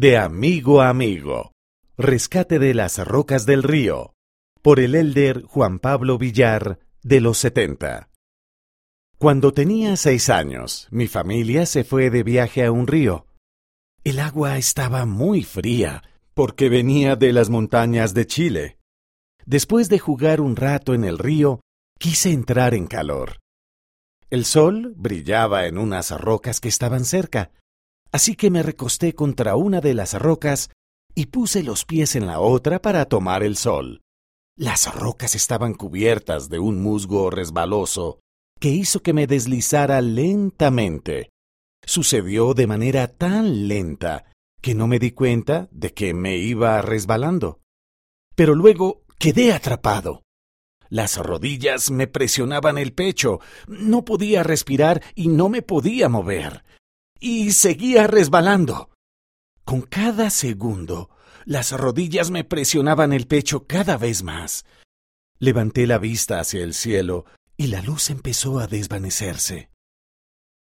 De amigo a amigo. Rescate de las rocas del río. Por el elder Juan Pablo Villar, de los 70. Cuando tenía seis años, mi familia se fue de viaje a un río. El agua estaba muy fría, porque venía de las montañas de Chile. Después de jugar un rato en el río, quise entrar en calor. El sol brillaba en unas rocas que estaban cerca, así que me recosté contra una de las rocas y puse los pies en la otra para tomar el sol. Las rocas estaban cubiertas de un musgo resbaloso que hizo que me deslizara lentamente. Sucedió de manera tan lenta que no me di cuenta de que me iba resbalando. Pero luego quedé atrapado. Las rodillas me presionaban el pecho, no podía respirar y no me podía mover. Y seguía resbalando. Con cada segundo, las rodillas me presionaban el pecho cada vez más. Levanté la vista hacia el cielo y la luz empezó a desvanecerse.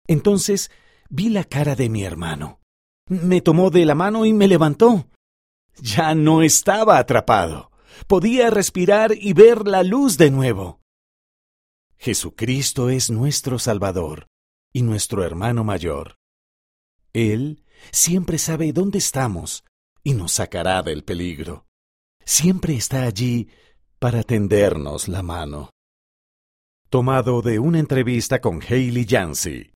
Entonces vi la cara de mi hermano. Me tomó de la mano y me levantó. Ya no estaba atrapado. Podía respirar y ver la luz de nuevo. Jesucristo es nuestro Salvador y nuestro hermano mayor. Él siempre sabe dónde estamos y nos sacará del peligro. Siempre está allí para tendernos la mano. Tomado de una entrevista con Hailey Yancey.